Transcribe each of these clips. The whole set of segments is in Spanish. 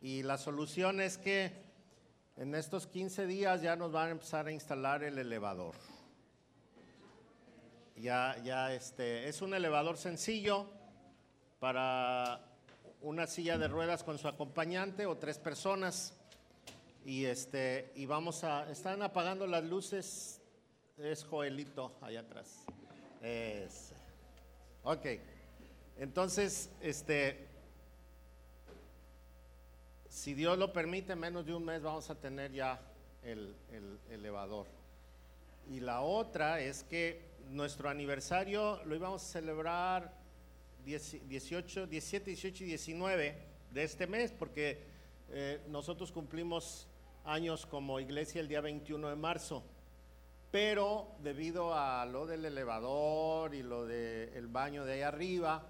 Y la solución es que en estos 15 días ya nos van a empezar a instalar el elevador. Ya, ya este, es un elevador sencillo para una silla de ruedas con su acompañante o tres personas. Y este, y vamos a, están apagando las luces, es Joelito allá atrás. Es, ok, entonces, este, si Dios lo permite, menos de un mes vamos a tener ya el, el elevador. Y la otra es que nuestro aniversario lo íbamos a celebrar 18, 17, 18 y 19 de este mes, porque eh, nosotros cumplimos años como iglesia el día 21 de marzo. Pero debido a lo del elevador y lo del baño de ahí arriba,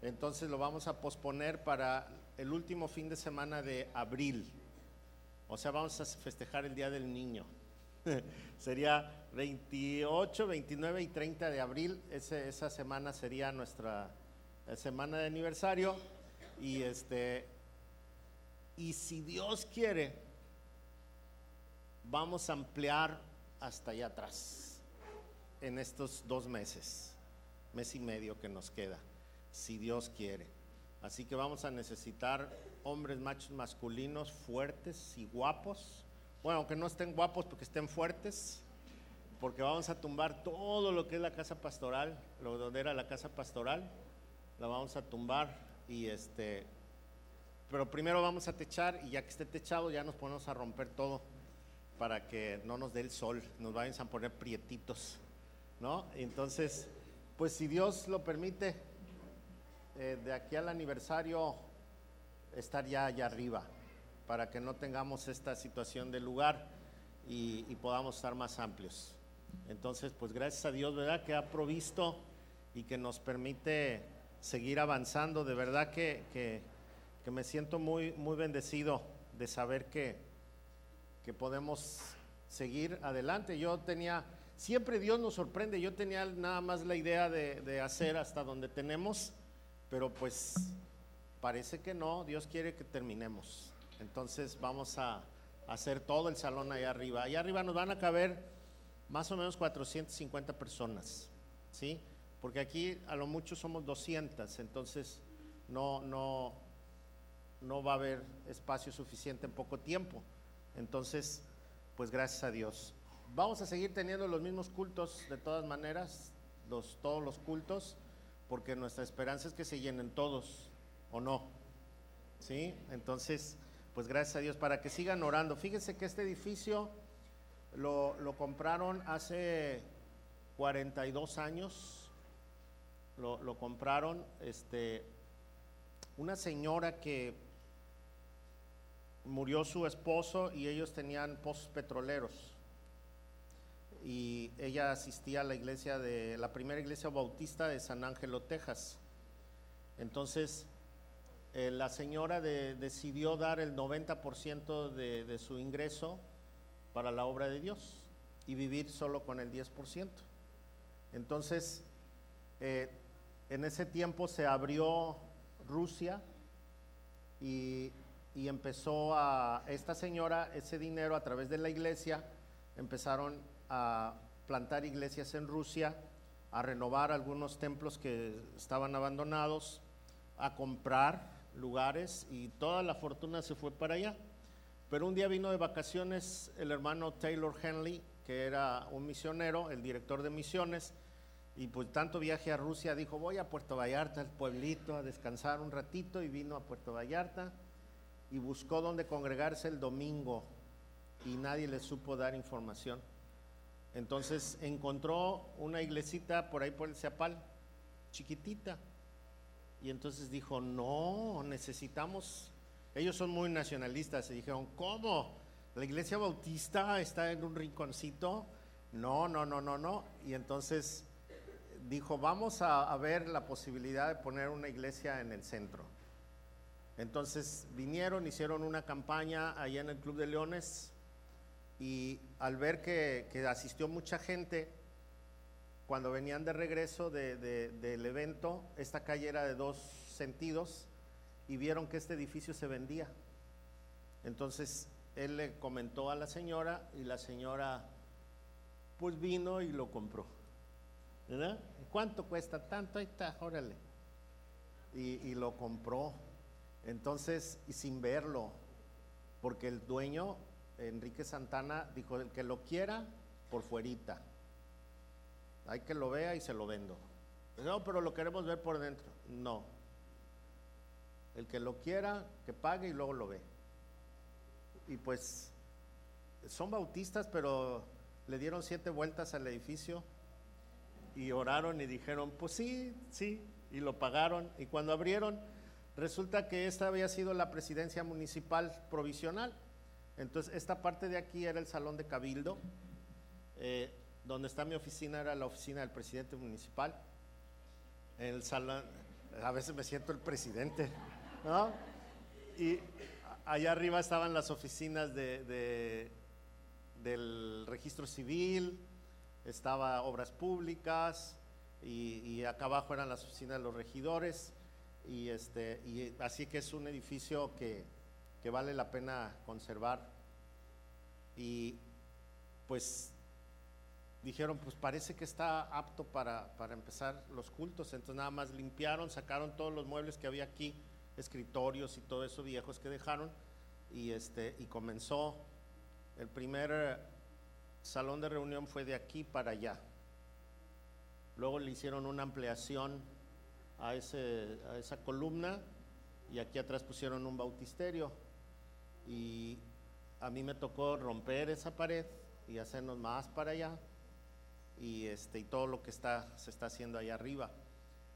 entonces lo vamos a posponer para el último fin de semana de abril. O sea, vamos a festejar el Día del Niño. Sería 28, 29 y 30 de abril. esa semana sería nuestra semana de aniversario. Y este, y si Dios quiere, vamos a ampliar hasta allá atrás en estos dos meses, mes y medio que nos queda, si Dios quiere. Así que vamos a necesitar hombres machos masculinos fuertes y guapos. Bueno, aunque no estén guapos porque estén fuertes, porque vamos a tumbar todo lo que es la casa pastoral, lo donde era la casa pastoral la vamos a tumbar y este, pero primero vamos a techar y ya que esté techado ya nos ponemos a romper todo para que no nos dé el sol, nos vayan a poner prietitos, ¿no? Entonces, pues si Dios lo permite, eh, de aquí al aniversario estar ya allá arriba, para que no tengamos esta situación de lugar y, y podamos estar más amplios. Entonces, pues gracias a Dios, ¿verdad? Que ha provisto y que nos permite seguir avanzando. De verdad que, que, me siento muy, muy bendecido de saber que, que podemos seguir adelante. Yo tenía, siempre Dios nos sorprende, yo tenía nada más la idea de, hacer hasta donde tenemos, pero pues parece que no, Dios quiere que terminemos. Entonces vamos a hacer todo el salón allá arriba. Allá arriba nos van a caber más o menos 450 personas, ¿sí? porque aquí a lo mucho somos 200, entonces no, no, no va a haber espacio suficiente en poco tiempo. Entonces, pues gracias a Dios. Vamos a seguir teniendo los mismos cultos de todas maneras, los, todos los cultos, porque nuestra esperanza es que se llenen todos, ¿o no? ¿Sí? Entonces, pues gracias a Dios, para que sigan orando. Fíjense que este edificio lo, lo compraron hace 42 años lo, compraron este, una señora que murió su esposo y ellos tenían pozos petroleros. Y ella asistía a la iglesia de la primera iglesia bautista de San Ángelo, Texas. Entonces, eh, la señora decidió dar el 90% de, su ingreso para la obra de Dios y vivir solo con el 10%. Entonces, eh, en ese tiempo se abrió Rusia y, empezó a, esta señora, ese dinero a través de la iglesia, empezaron a plantar iglesias en Rusia, a renovar algunos templos que estaban abandonados, a comprar lugares y toda la fortuna se fue para allá. Pero un día vino de vacaciones el hermano Taylor Henley, que era un misionero, el director de misiones, y pues tanto viaje a Rusia, dijo, voy a Puerto Vallarta, el pueblito, a descansar un ratito y vino a Puerto Vallarta y buscó dónde congregarse el domingo y nadie le supo dar información. Entonces encontró una iglesita por ahí por el Ciapal, chiquitita. Y entonces dijo, no, necesitamos, ellos son muy nacionalistas, y dijeron, ¿cómo? ¿La iglesia bautista está en un rinconcito? No, no, no, no, no. Y entonces dijo, vamos a, ver la posibilidad de poner una iglesia en el centro. Entonces vinieron, hicieron una campaña allá en el Club de Leones y al ver que, asistió mucha gente, cuando venían de regreso del evento, esta calle era de dos sentidos y vieron que este edificio se vendía. Entonces él le comentó a la señora y la señora pues vino y lo compró. ¿Verdad? ¿Cuánto cuesta? Tanto, ahí está, órale. Y, y lo compró. Entonces, y sin verlo, porque el dueño, Enrique Santana, dijo, el que lo quiera, por fuerita. Hay que lo vea y se lo vendo. No, pero lo queremos ver por dentro. No. El que lo quiera, que pague y luego lo ve. Y pues son bautistas, pero le dieron siete vueltas al edificio y oraron y dijeron, pues sí, sí, y lo pagaron. Y cuando abrieron, resulta que esta había sido la presidencia municipal provisional. Entonces, esta parte de aquí era el salón de cabildo, eh, donde está mi oficina era la oficina del presidente municipal. El salón, a veces me siento el presidente, ¿no? Y allá arriba estaban las oficinas de, del registro civil, estaba obras públicas y, acá abajo eran las oficinas de los regidores y este y así que es un edificio que, que vale la pena conservar. Y pues dijeron pues parece que está apto para, para empezar los cultos. Entonces nada más limpiaron sacaron todos los muebles que había aquí escritorios y todo eso viejos que dejaron y este y comenzó. El primer eh, salón de reunión fue de aquí para allá. Luego le hicieron una ampliación a, ese, a esa columna y aquí atrás pusieron un bautisterio y a mí me tocó romper esa pared y hacernos más para allá y este y todo lo que está se está haciendo allá arriba.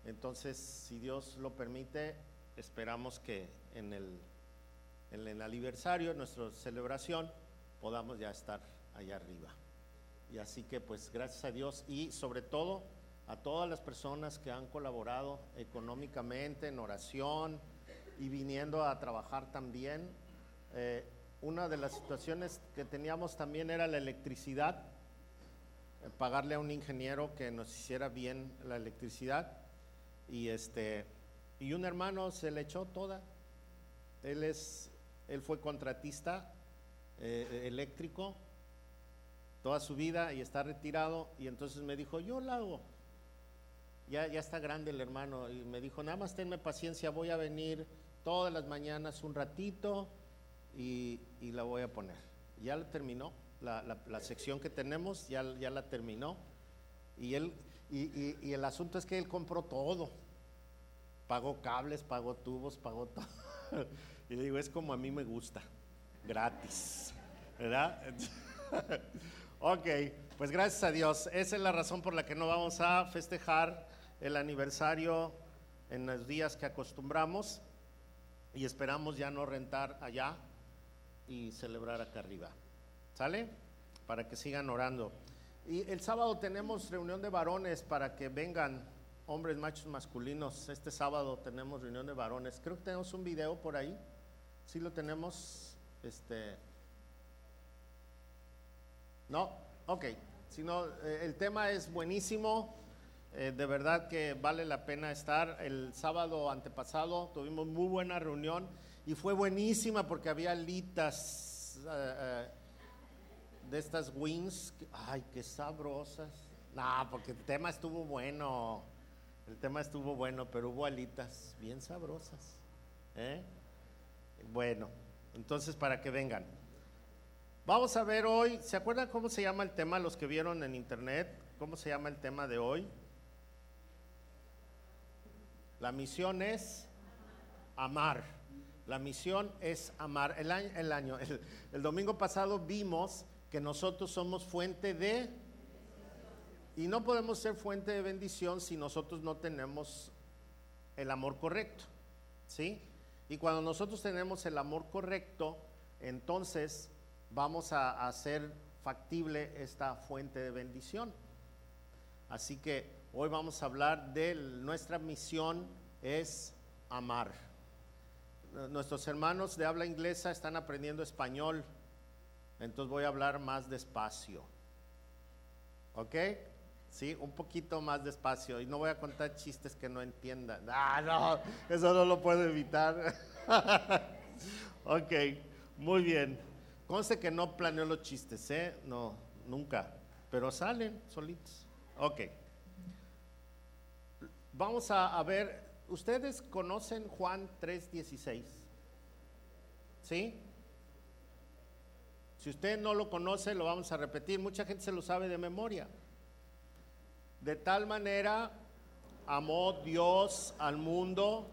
Entonces, si Dios lo permite, esperamos que en el, en el aniversario, en nuestra celebración, podamos ya estar allá arriba. Y así que pues gracias a Dios y sobre todo a todas las personas que han colaborado económicamente en oración y viniendo a trabajar también. Eh, una de las situaciones que teníamos también era la electricidad, eh, pagarle a un ingeniero que nos hiciera bien la electricidad y este y un hermano se le echó toda. Él, es, él fue contratista eh, eléctrico toda su vida y está retirado y entonces me dijo, yo la hago. Ya, ya está grande el hermano y me dijo, nada más tenme paciencia, voy a venir todas las mañanas un ratito y, la voy a poner. Ya la terminó, la, la, sección que tenemos ya, ya la terminó y, él, y, y el asunto es que él compró todo Pagó cables, pagó tubos, pagó todo. y le digo, es como a mí me gusta, gratis. ¿Verdad? ok, pues gracias a Dios. Esa es la razón por la que no vamos a festejar el aniversario en los días que acostumbramos y esperamos ya no rentar allá y celebrar acá arriba. ¿Sale? Para que sigan orando. Y el sábado tenemos reunión de varones para que vengan hombres machos masculinos. Este sábado tenemos reunión de varones. Creo que tenemos un video por ahí. Sí lo tenemos. Este. No, ok. Si no, eh, el tema es buenísimo. Eh, de verdad que vale la pena estar. El sábado antepasado tuvimos muy buena reunión y fue buenísima porque había litas eh, de estas wings. Ay, qué sabrosas. No, porque el tema estuvo bueno. El tema estuvo bueno, pero hubo alitas bien sabrosas. ¿eh? Bueno, entonces para que vengan. Vamos a ver hoy, ¿se acuerdan cómo se llama el tema? Los que vieron en internet, ¿cómo se llama el tema de hoy? La misión es amar. La misión es amar. El año, el, año, el domingo pasado vimos que nosotros somos fuente de y no podemos ser fuente de bendición si nosotros no tenemos el amor correcto. ¿Sí? Y cuando nosotros tenemos el amor correcto, entonces vamos a hacer factible esta fuente de bendición. Así que hoy vamos a hablar de nuestra misión es amar. Nuestros hermanos de habla inglesa están aprendiendo español, entonces voy a hablar más despacio. ¿Ok? ¿sí? Un poquito más despacio y no voy a contar chistes que no entiendan. Ah, no, eso no lo puedo evitar. ok, Muy bien. Conste que no planeo los chistes, ¿eh? No, nunca. Pero salen solitos. Ok. Vamos a, a ver, ¿ustedes conocen Juan 3:16? ¿Sí? Si usted no lo conoce, lo vamos a repetir. Mucha gente se lo sabe de memoria. De tal manera amó Dios al mundo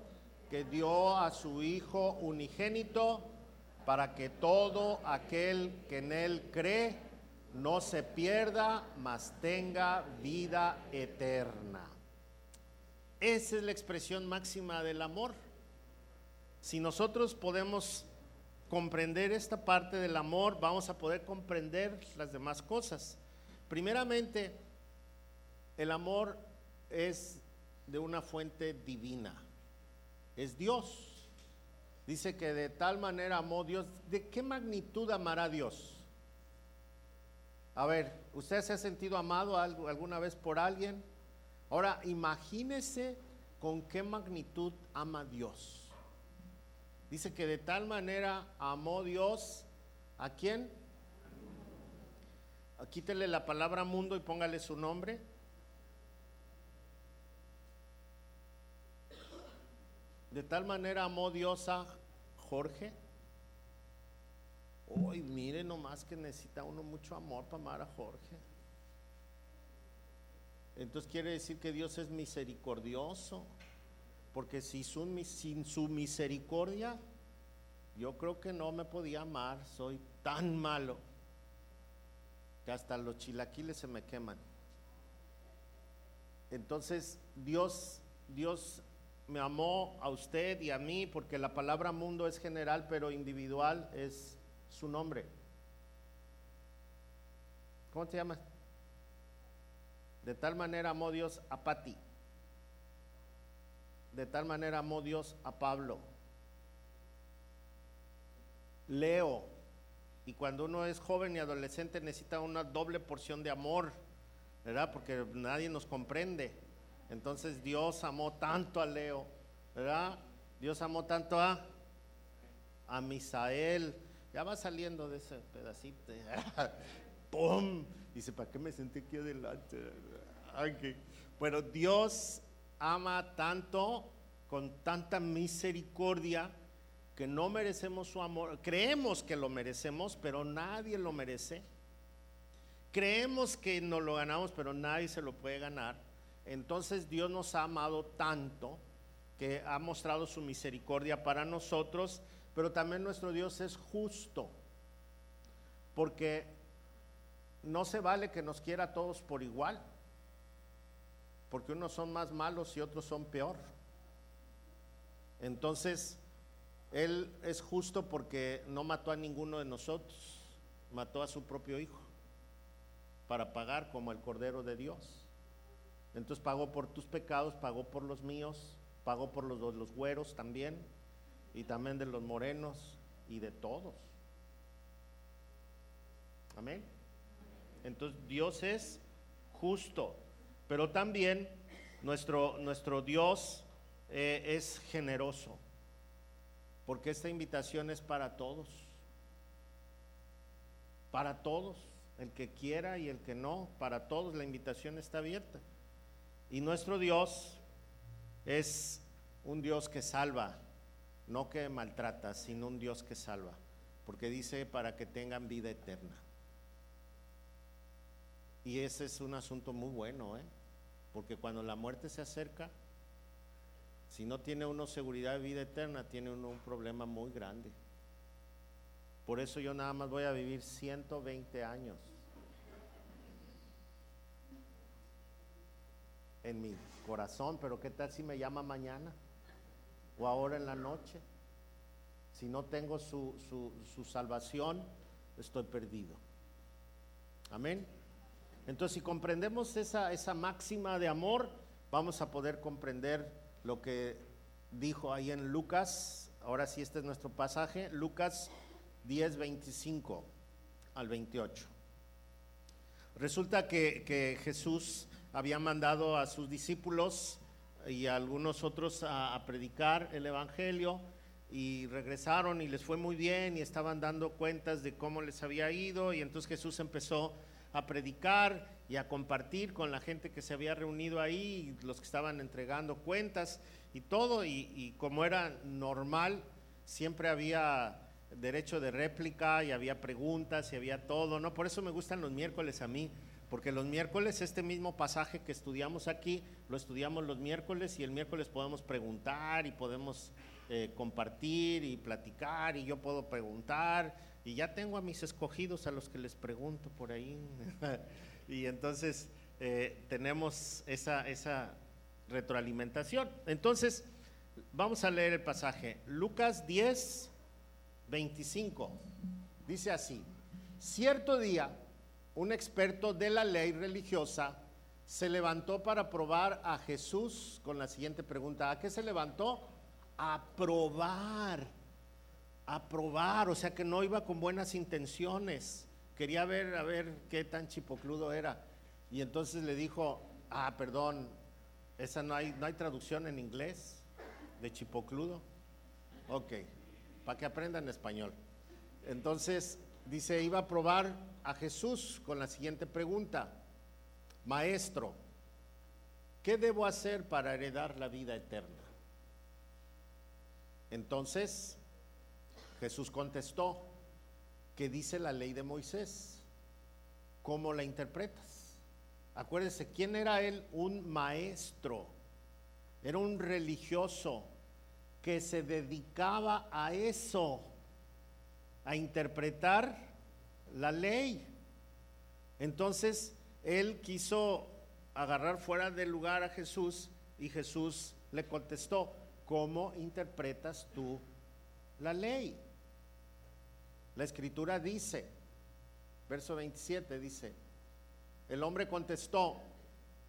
que dio a su Hijo unigénito para que todo aquel que en él cree no se pierda, mas tenga vida eterna. Esa es la expresión máxima del amor. Si nosotros podemos comprender esta parte del amor, vamos a poder comprender las demás cosas. Primeramente, el amor es de una fuente divina, es Dios. Dice que de tal manera amó Dios. ¿De qué magnitud amará Dios? A ver, ¿usted se ha sentido amado alguna vez por alguien? Ahora, imagínese con qué magnitud ama Dios. Dice que de tal manera amó Dios a quién? Quítele la palabra mundo y póngale su nombre. De tal manera amó Dios a Jorge. Uy, mire nomás que necesita uno mucho amor para amar a Jorge. Entonces quiere decir que Dios es misericordioso. Porque si sin su misericordia, yo creo que no me podía amar. Soy tan malo que hasta los chilaquiles se me queman. Entonces Dios, Dios me amó a usted y a mí, porque la palabra mundo es general, pero individual es su nombre. ¿Cómo te llamas? De tal manera amó Dios a Pati. De tal manera amó Dios a Pablo. Leo. Y cuando uno es joven y adolescente necesita una doble porción de amor, ¿verdad? Porque nadie nos comprende. Entonces Dios amó tanto a Leo, ¿verdad? Dios amó tanto a, a Misael. Ya va saliendo de ese pedacito. ¡Pum! Dice, ¿para qué me senté aquí adelante? Bueno, Dios ama tanto, con tanta misericordia, que no merecemos su amor. Creemos que lo merecemos, pero nadie lo merece. Creemos que nos lo ganamos, pero nadie se lo puede ganar. Entonces Dios nos ha amado tanto que ha mostrado su misericordia para nosotros, pero también nuestro Dios es justo, porque no se vale que nos quiera a todos por igual, porque unos son más malos y otros son peor. Entonces, Él es justo porque no mató a ninguno de nosotros, mató a su propio Hijo para pagar como el Cordero de Dios. Entonces pagó por tus pecados, pagó por los míos, pagó por los de los güeros también, y también de los morenos y de todos. Amén. Entonces Dios es justo, pero también nuestro, nuestro Dios eh, es generoso, porque esta invitación es para todos, para todos, el que quiera y el que no, para todos la invitación está abierta. Y nuestro Dios es un Dios que salva, no que maltrata, sino un Dios que salva, porque dice para que tengan vida eterna. Y ese es un asunto muy bueno, ¿eh? porque cuando la muerte se acerca, si no tiene uno seguridad de vida eterna, tiene uno un problema muy grande. Por eso yo nada más voy a vivir 120 años. en mi corazón, pero ¿qué tal si me llama mañana o ahora en la noche? Si no tengo su, su, salvación, estoy perdido. Amén. Entonces, si comprendemos esa, esa máxima de amor, vamos a poder comprender lo que dijo ahí en Lucas. Ahora sí, este es nuestro pasaje, Lucas 10, 25 al 28. Resulta que, que Jesús había mandado a sus discípulos y a algunos otros a, predicar el Evangelio y regresaron y les fue muy bien y estaban dando cuentas de cómo les había ido y entonces Jesús empezó a predicar y a compartir con la gente que se había reunido ahí, los que estaban entregando cuentas y todo, y, como era normal, siempre había derecho de réplica y había preguntas y había todo, ¿no? Por eso me gustan los miércoles a mí, porque los miércoles este mismo pasaje que estudiamos aquí, lo estudiamos los miércoles y el miércoles podemos preguntar y podemos eh, compartir y platicar y yo puedo preguntar y ya tengo a mis escogidos a los que les pregunto por ahí. y entonces eh, tenemos esa, esa retroalimentación. Entonces, vamos a leer el pasaje. Lucas 10, 25. Dice así, cierto día, un experto de la ley religiosa se levantó para probar a Jesús con la siguiente pregunta. ¿A qué se levantó? A probar, a probar, o sea que no iba con buenas intenciones. Quería ver, a ver qué tan chipocludo era. Y entonces le dijo, ah, perdón, esa no hay, no hay traducción en inglés de chipocludo. Ok, para que aprendan español. Entonces, dice, iba a probar a Jesús con la siguiente pregunta. Maestro, ¿qué debo hacer para heredar la vida eterna? Entonces, Jesús contestó, ¿qué dice la ley de Moisés? ¿Cómo la interpretas? Acuérdense, ¿quién era él? Un maestro, era un religioso que se dedicaba a eso, a interpretar la ley. Entonces, él quiso agarrar fuera del lugar a Jesús y Jesús le contestó, ¿cómo interpretas tú la ley? La escritura dice, verso 27 dice, el hombre contestó,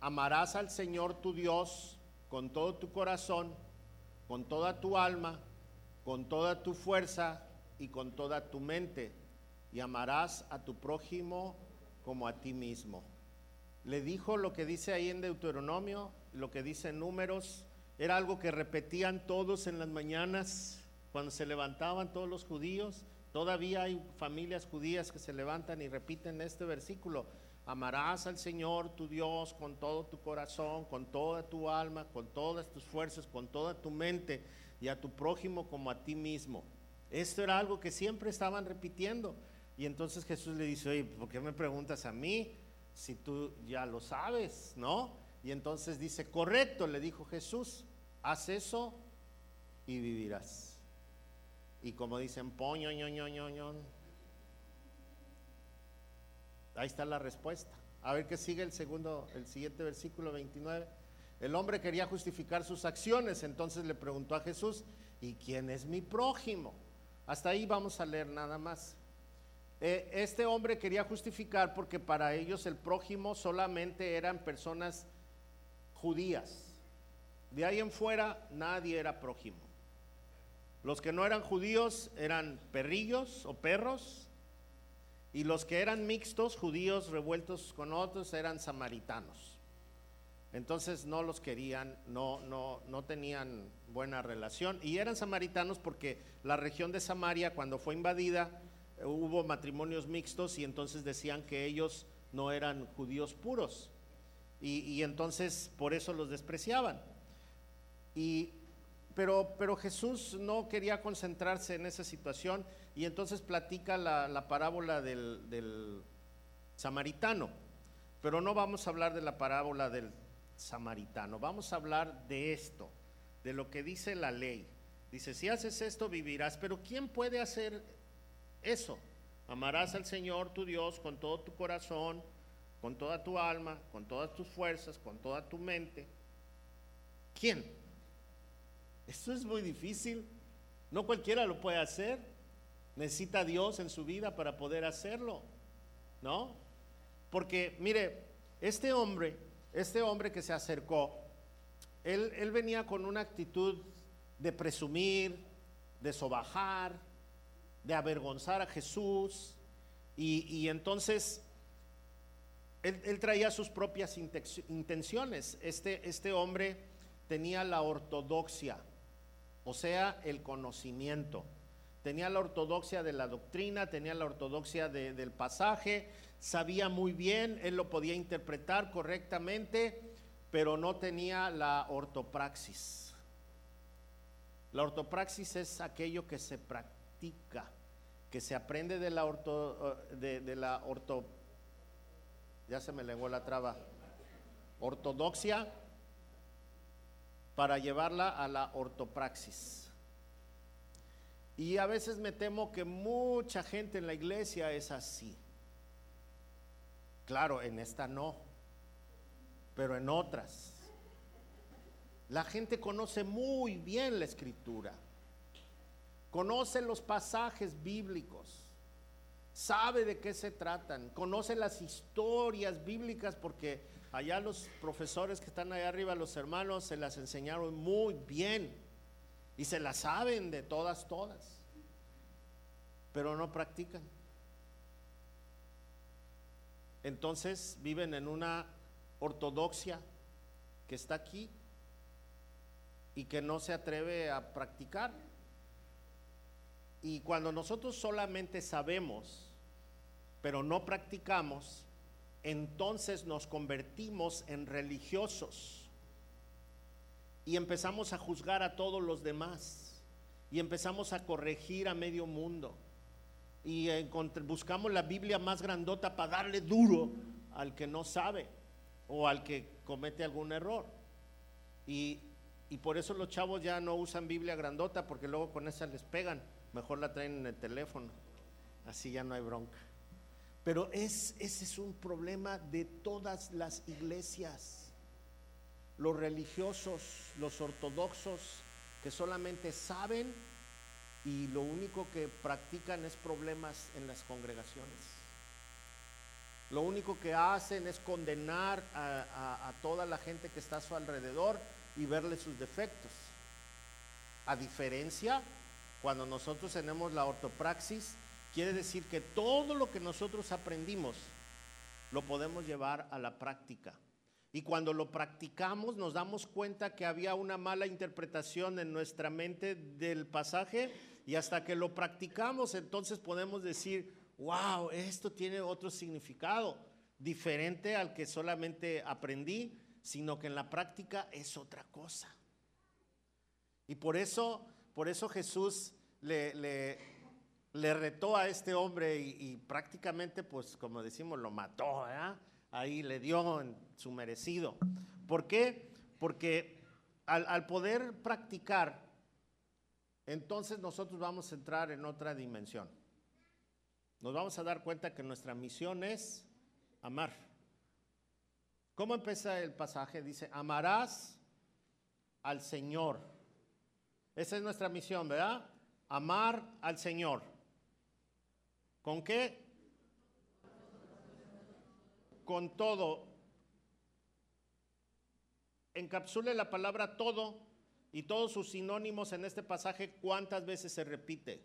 amarás al Señor tu Dios con todo tu corazón, con toda tu alma, con toda tu fuerza y con toda tu mente, y amarás a tu prójimo como a ti mismo. Le dijo lo que dice ahí en Deuteronomio, lo que dice en números, era algo que repetían todos en las mañanas cuando se levantaban todos los judíos. Todavía hay familias judías que se levantan y repiten este versículo. Amarás al Señor tu Dios con todo tu corazón, con toda tu alma, con todas tus fuerzas, con toda tu mente y a tu prójimo como a ti mismo. Esto era algo que siempre estaban repitiendo. Y entonces Jesús le dice, oye, ¿por qué me preguntas a mí si tú ya lo sabes, no? Y entonces dice, correcto, le dijo Jesús, haz eso y vivirás. Y como dicen, poño, ño, ño, Ahí está la respuesta. A ver qué sigue el segundo, el siguiente versículo 29. El hombre quería justificar sus acciones, entonces le preguntó a Jesús, ¿y quién es mi prójimo? Hasta ahí vamos a leer nada más. Eh, este hombre quería justificar porque para ellos el prójimo solamente eran personas judías. De ahí en fuera nadie era prójimo. Los que no eran judíos eran perrillos o perros, y los que eran mixtos, judíos revueltos con otros, eran samaritanos. Entonces no los querían, no, no, no tenían buena relación. Y eran samaritanos porque la región de Samaria, cuando fue invadida, hubo matrimonios mixtos y entonces decían que ellos no eran judíos puros. Y, y entonces por eso los despreciaban. Y pero, pero Jesús no quería concentrarse en esa situación y entonces platica la, parábola del, del, samaritano. Pero no vamos a hablar de la parábola del samaritano, vamos a hablar de esto, de lo que dice la ley. Dice, si haces esto vivirás, pero ¿quién puede hacer eso? Amarás al Señor tu Dios con todo tu corazón, con toda tu alma, con todas tus fuerzas, con toda tu mente. ¿Quién? Esto es muy difícil. No cualquiera lo puede hacer. Necesita a Dios en su vida para poder hacerlo. ¿No? Porque, mire, este hombre, este hombre que se acercó, él, venía con una actitud de presumir, de sobajar, de avergonzar a Jesús. Y, entonces él, él, traía sus propias intenciones. Este, este hombre tenía la ortodoxia o sea, el conocimiento. Tenía la ortodoxia de la doctrina, tenía la ortodoxia del pasaje, sabía muy bien, él lo podía interpretar correctamente, pero no tenía la ortopraxis. La ortopraxis es aquello que se practica, que se aprende de la orto, de, la orto, ya se me lenguó la traba, ortodoxia para llevarla a la ortopraxis. Y a veces me temo que mucha gente en la iglesia es así. Claro, en esta no, pero en otras. La gente conoce muy bien la escritura, conoce los pasajes bíblicos, sabe de qué se tratan, conoce las historias bíblicas porque allá los profesores que están allá arriba, los hermanos, se las enseñaron muy bien y se las saben de todas, todas, pero no practican. Entonces viven en una ortodoxia que está aquí y que no se atreve a practicar. Y cuando nosotros solamente sabemos, pero no practicamos, entonces nos convertimos en religiosos y empezamos a juzgar a todos los demás y empezamos a corregir a medio mundo y buscamos la Biblia más grandota para darle duro al que no sabe o al que comete algún error. Y, y por eso los chavos ya no usan Biblia grandota porque luego con esa les pegan, mejor la traen en el teléfono, así ya no hay bronca. Pero es, ese es un problema de todas las iglesias. Los religiosos, los ortodoxos, que solamente saben y lo único que practican es problemas en las congregaciones. Lo único que hacen es condenar a, toda la gente que está a su alrededor y verle sus defectos. A diferencia, cuando nosotros tenemos la ortopraxis, quiere decir que todo lo que nosotros aprendimos lo podemos llevar a la práctica. Y cuando lo practicamos nos damos cuenta que había una mala interpretación en nuestra mente del pasaje y hasta que lo practicamos, entonces podemos decir, wow, esto tiene otro significado, diferente al que solamente aprendí, sino que en la práctica es otra cosa. Y por eso, por eso Jesús le, le, retó a este hombre y, prácticamente, pues como decimos, lo mató, ahí le dio en su merecido. ¿Por qué? Porque al, al poder practicar entonces nosotros vamos a entrar en otra dimensión. Nos vamos a dar cuenta que nuestra misión es amar. ¿Cómo empieza el pasaje? Dice, amarás al Señor. Esa es nuestra misión, ¿verdad? Amar al Señor. ¿Con qué? Con todo. Encapsule la palabra todo y todos sus sinónimos en este pasaje, ¿cuántas veces se repite?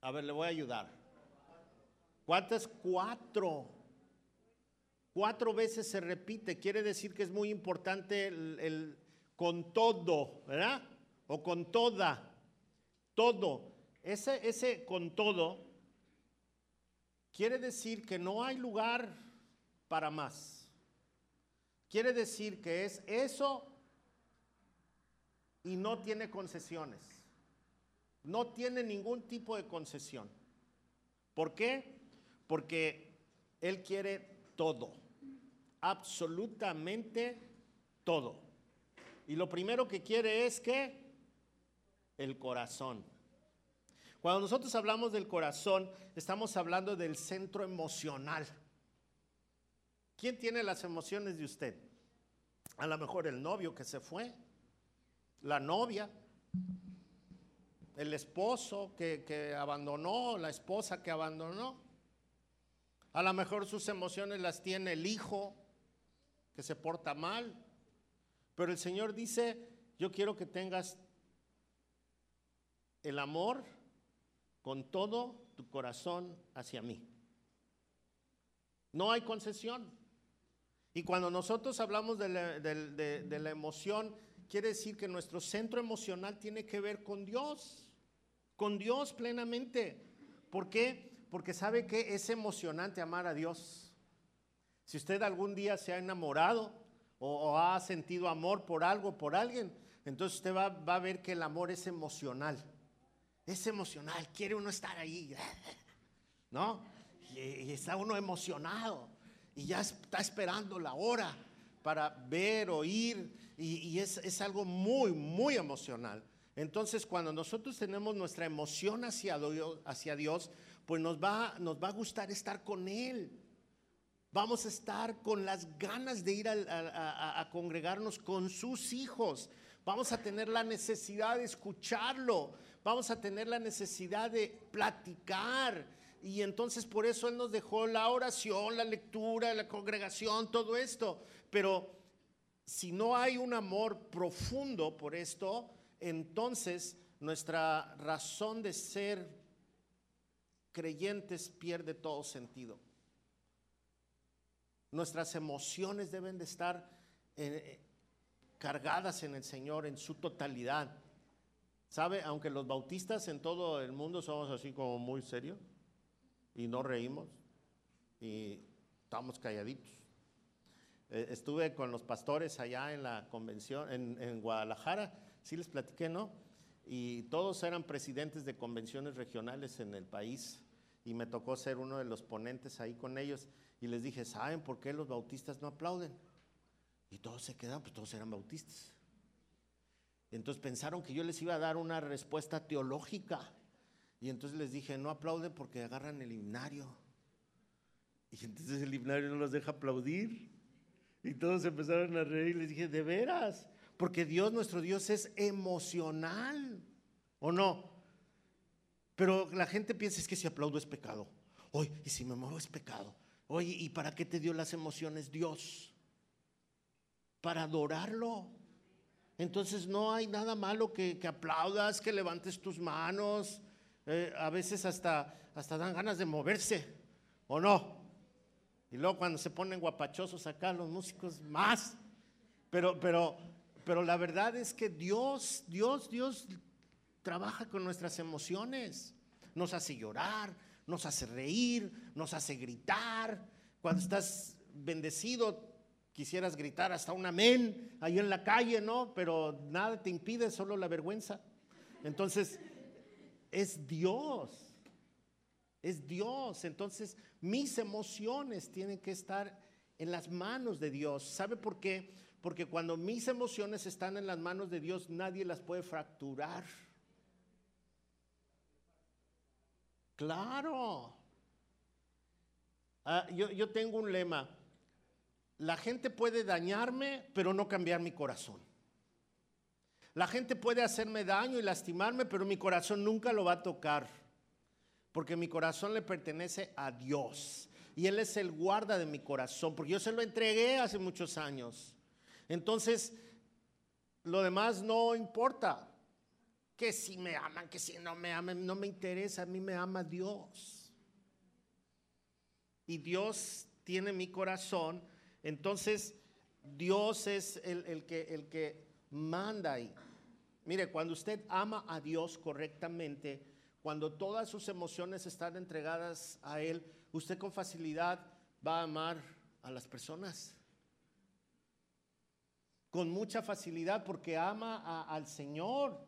A ver, le voy a ayudar. ¿Cuántas? Cuatro. Cuatro veces se repite. Quiere decir que es muy importante el, con todo, ¿verdad? O con toda. Todo. Ese, ese con todo quiere decir que no hay lugar para más. Quiere decir que es eso y no tiene concesiones. No tiene ningún tipo de concesión. ¿Por qué? Porque Él quiere todo, absolutamente todo. Y lo primero que quiere es que el corazón. Cuando nosotros hablamos del corazón, estamos hablando del centro emocional. ¿Quién tiene las emociones de usted? A lo mejor el novio que se fue, la novia, el esposo que, abandonó, la esposa que abandonó. A lo mejor sus emociones las tiene el hijo que se porta mal. Pero el Señor dice, yo quiero que tengas el amor con todo tu corazón hacia mí. No hay concesión. Y cuando nosotros hablamos de la, emoción, quiere decir que nuestro centro emocional tiene que ver con Dios, con Dios plenamente. ¿Por qué? Porque sabe que es emocionante amar a Dios. Si usted algún día se ha enamorado o, ha sentido amor por algo, por alguien, entonces usted va, a ver que el amor es emocional. Es emocional, quiere uno estar ahí, ¿no? Y, está uno emocionado y ya está esperando la hora para ver, oír, y, y es, es, algo muy, muy emocional. Entonces, cuando nosotros tenemos nuestra emoción hacia Dios, hacia Dios pues nos va, nos va a gustar estar con Él. Vamos a estar con las ganas de ir a, a, congregarnos con sus hijos. Vamos a tener la necesidad de escucharlo. Vamos a tener la necesidad de platicar. Y entonces por eso Él nos dejó la oración, la lectura, la congregación, todo esto. Pero si no hay un amor profundo por esto, entonces nuestra razón de ser creyentes pierde todo sentido. Nuestras emociones deben de estar eh, cargadas en el Señor en su totalidad. ¿Sabe? Aunque los bautistas en todo el mundo somos así como muy serios y no reímos y estamos calladitos. Eh, estuve con los pastores allá en la convención en, en Guadalajara, sí les platiqué, ¿no? Y todos eran presidentes de convenciones regionales en el país y me tocó ser uno de los ponentes ahí con ellos y les dije, ¿saben por qué los bautistas no aplauden? Y todos se quedaron, pues todos eran bautistas. Entonces pensaron que yo les iba a dar una respuesta teológica. Y entonces les dije, no aplauden porque agarran el himnario. Y entonces el himnario no los deja aplaudir. Y todos empezaron a reír. Les dije, de veras, porque Dios, nuestro Dios, es emocional. ¿O no? Pero la gente piensa es que si aplaudo es pecado. Hoy, y si me muevo es pecado. Oye, ¿y para qué te dio las emociones Dios? Para adorarlo. Entonces no hay nada malo que, aplaudas, que levantes tus manos. Eh, a veces hasta, hasta dan ganas de moverse, ¿o no? Y luego cuando se ponen guapachosos acá los músicos, más. Pero, pero, pero la verdad es que Dios, Dios, Dios trabaja con nuestras emociones. Nos hace llorar, nos hace reír, nos hace gritar. Cuando estás bendecido, quisieras gritar hasta un amén ahí en la calle, ¿no? Pero nada te impide, solo la vergüenza. Entonces, es Dios. Es Dios. Entonces, mis emociones tienen que estar en las manos de Dios. ¿Sabe por qué? Porque cuando mis emociones están en las manos de Dios, nadie las puede fracturar. Claro. Ah, yo, tengo un lema. La gente puede dañarme, pero no cambiar mi corazón. La gente puede hacerme daño y lastimarme, pero mi corazón nunca lo va a tocar. Porque mi corazón le pertenece a Dios. Y Él es el guarda de mi corazón, porque yo se lo entregué hace muchos años. Entonces, lo demás no importa que si me aman, que si no me aman, no me interesa, a mí me ama Dios. Y Dios tiene mi corazón, entonces Dios es el, que, el que manda ahí. Mire, cuando usted ama a Dios correctamente, cuando todas sus emociones están entregadas a Él, usted con facilidad va a amar a las personas. Con mucha facilidad porque ama al Señor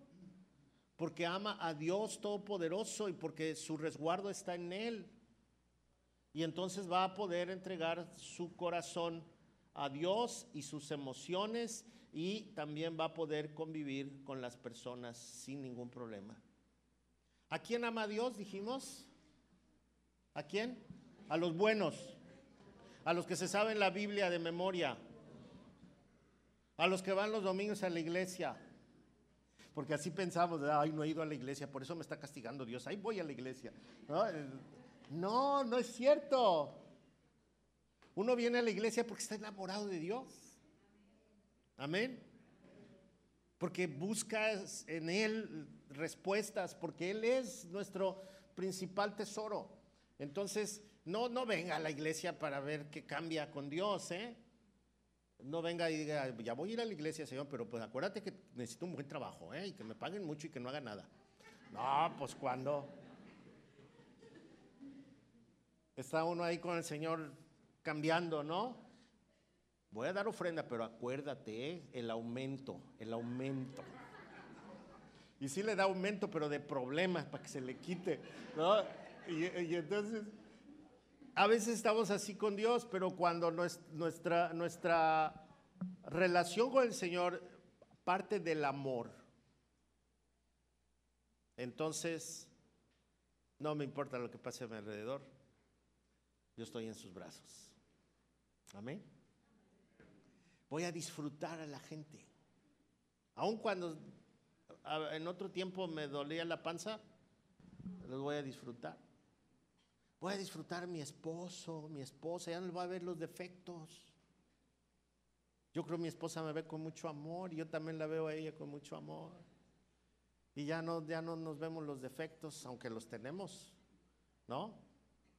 porque ama a Dios Todopoderoso y porque su resguardo está en Él. Y entonces va a poder entregar su corazón a Dios y sus emociones y también va a poder convivir con las personas sin ningún problema. ¿A quién ama a Dios? Dijimos. ¿A quién? A los buenos. A los que se saben la Biblia de memoria. A los que van los domingos a la iglesia porque así pensamos, ay, no he ido a la iglesia, por eso me está castigando Dios, ahí voy a la iglesia. No, es cierto. Uno viene a la iglesia porque está enamorado de Dios. Amén. Porque buscas en Él respuestas, porque Él es nuestro principal tesoro. Entonces, no, no venga a la iglesia para ver qué cambia con Dios, ¿eh? no venga y diga, ya voy a ir a la iglesia, Señor, pero pues acuérdate que necesito un buen trabajo, ¿eh? Y que me paguen mucho y que no haga nada. No, pues cuando está uno ahí con el Señor cambiando, ¿no? Voy a dar ofrenda, pero acuérdate, ¿eh? el aumento, el aumento. Y sí le da aumento, pero de problemas para que se le quite, ¿no? Y, entonces a veces estamos así con Dios, pero cuando nuestra relación con el Señor parte del amor, entonces no me importa lo que pase a mi alrededor, yo estoy en sus brazos. Amén. Voy a disfrutar a la gente. Aun cuando en otro tiempo me dolía la panza, los voy a disfrutar. Voy a disfrutar mi esposo, mi esposa, ya no le voy a ver los defectos. Yo creo que mi esposa me ve con mucho amor y yo también la veo a ella con mucho amor. Y ya no, ya no nos vemos los defectos, aunque los tenemos, ¿no?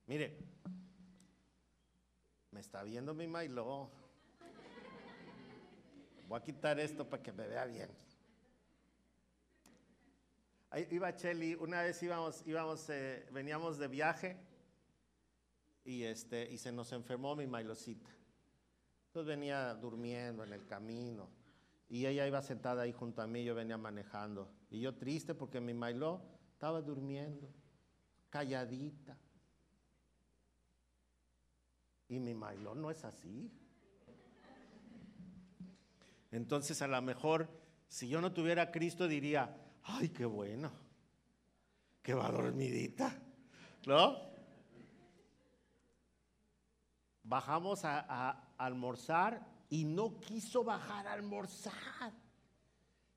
Mire, me está viendo mi Mailo. Voy a quitar esto para que me vea bien. Ahí iba Chelly, una vez íbamos, íbamos eh, veníamos de viaje y, este, y se nos enfermó mi Mailocita. Entonces venía durmiendo en el camino y ella iba sentada ahí junto a mí, yo venía manejando. Y yo triste porque mi Mailo estaba durmiendo, calladita. Y mi Mailo no es así. Entonces a lo mejor, si yo no tuviera Cristo, diría, ay, qué bueno, que va dormidita, ¿no? bajamos a, almorzar y no quiso bajar a almorzar.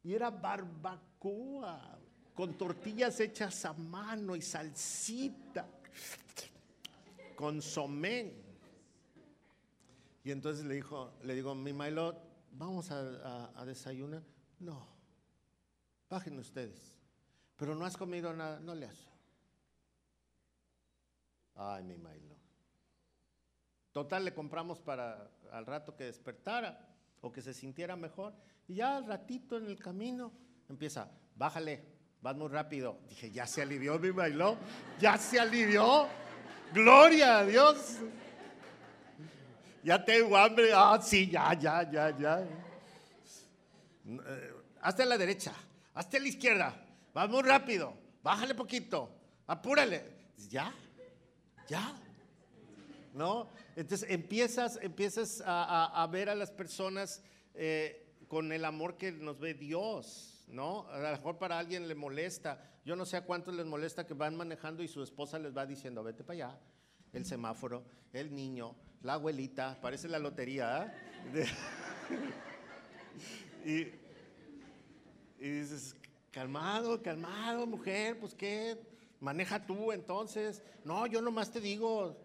Y era barbacoa, con tortillas hechas a mano y salsita, con somén. Y entonces le dijo, le digo, mi Milo, vamos a, desayunar. No, bajen ustedes. Pero no has comido nada, no le hace. Ay, mi Milo. Total, le compramos para al rato que despertara o que se sintiera mejor. Y ya al ratito en el camino empieza, bájale, vas muy rápido. Dije, ya se alivió mi bailó, ya se alivió. Gloria a Dios. Ya tengo hambre. Ah, sí, ya, ya, ya, ya. Eh, hazte a la derecha, hazte a la izquierda. Vas muy rápido, bájale poquito, apúrale. Ya, ya. ¿No? Entonces empiezas, empiezas a, ver a las personas eh, con el amor que nos ve Dios, ¿no? A lo mejor para alguien le molesta. Yo no sé a cuántos les molesta que van manejando y su esposa les va diciendo, vete para allá. El semáforo, el niño, la abuelita, parece la lotería. ¿eh? y, y dices, calmado, calmado, mujer, pues qué, maneja tú entonces. No, yo nomás te digo,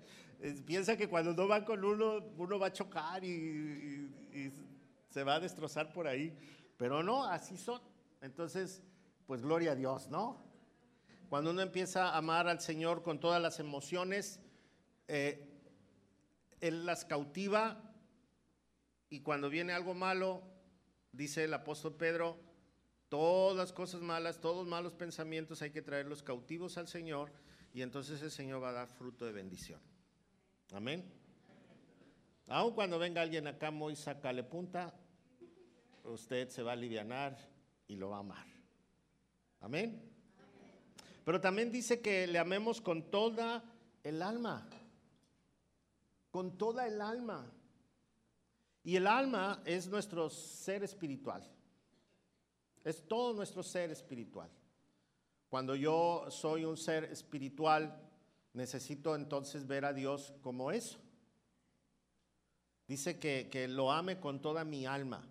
piensa que cuando no va con uno, uno va a chocar y, se va a destrozar por ahí. Pero no, así son. Entonces, pues gloria a Dios, ¿no? Cuando uno empieza a amar al Señor con todas las emociones, eh, Él las cautiva y cuando viene algo malo, dice el apóstol Pedro, todas cosas malas, todos malos pensamientos hay que traerlos cautivos al Señor y entonces el Señor va a dar fruto de bendición. Amén. Aun cuando venga alguien acá muy sacale punta, usted se va a aliviar y lo va a amar. Amén. Pero también dice que le amemos con toda el alma. Con toda el alma. Y el alma es nuestro ser espiritual. Es todo nuestro ser espiritual. Cuando yo soy un ser espiritual, necesito entonces ver a Dios como eso. Dice que, que, lo ame con toda mi alma.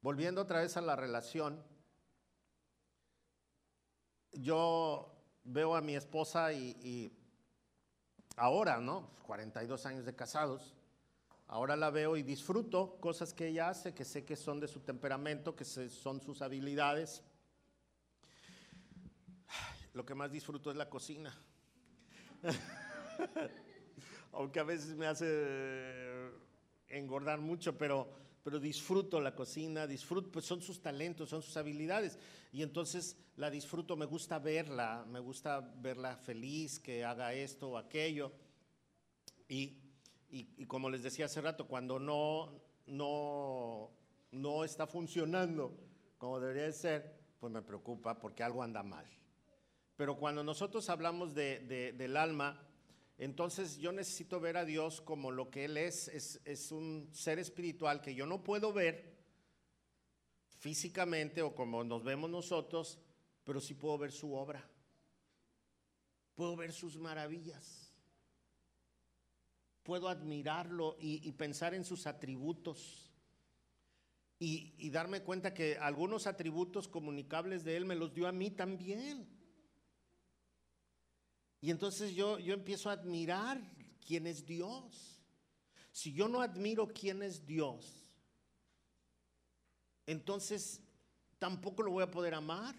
Volviendo otra vez a la relación, yo veo a mi esposa y, y ahora, ¿no? 42 años de casados. Ahora la veo y disfruto cosas que ella hace, que sé que son de su temperamento, que son sus habilidades. Lo que más disfruto es la cocina. Aunque a veces me hace engordar mucho, pero, pero disfruto la cocina, disfruto, pues son sus talentos, son sus habilidades. Y entonces la disfruto, me gusta verla, me gusta verla feliz, que haga esto o aquello. Y, y, como les decía hace rato, cuando no, no, no está funcionando como debería de ser, pues me preocupa porque algo anda mal. Pero cuando nosotros hablamos de, del alma, entonces yo necesito ver a Dios como lo que Él es. es. un ser espiritual que yo no puedo ver físicamente o como nos vemos nosotros, pero sí puedo ver su obra. Puedo ver sus maravillas. Puedo admirarlo y, pensar en sus atributos. Y, y darme cuenta que algunos atributos comunicables de Él me los dio a mí también. Y entonces yo, yo empiezo a admirar quién es Dios. Si yo no admiro quién es Dios, entonces tampoco lo voy a poder amar.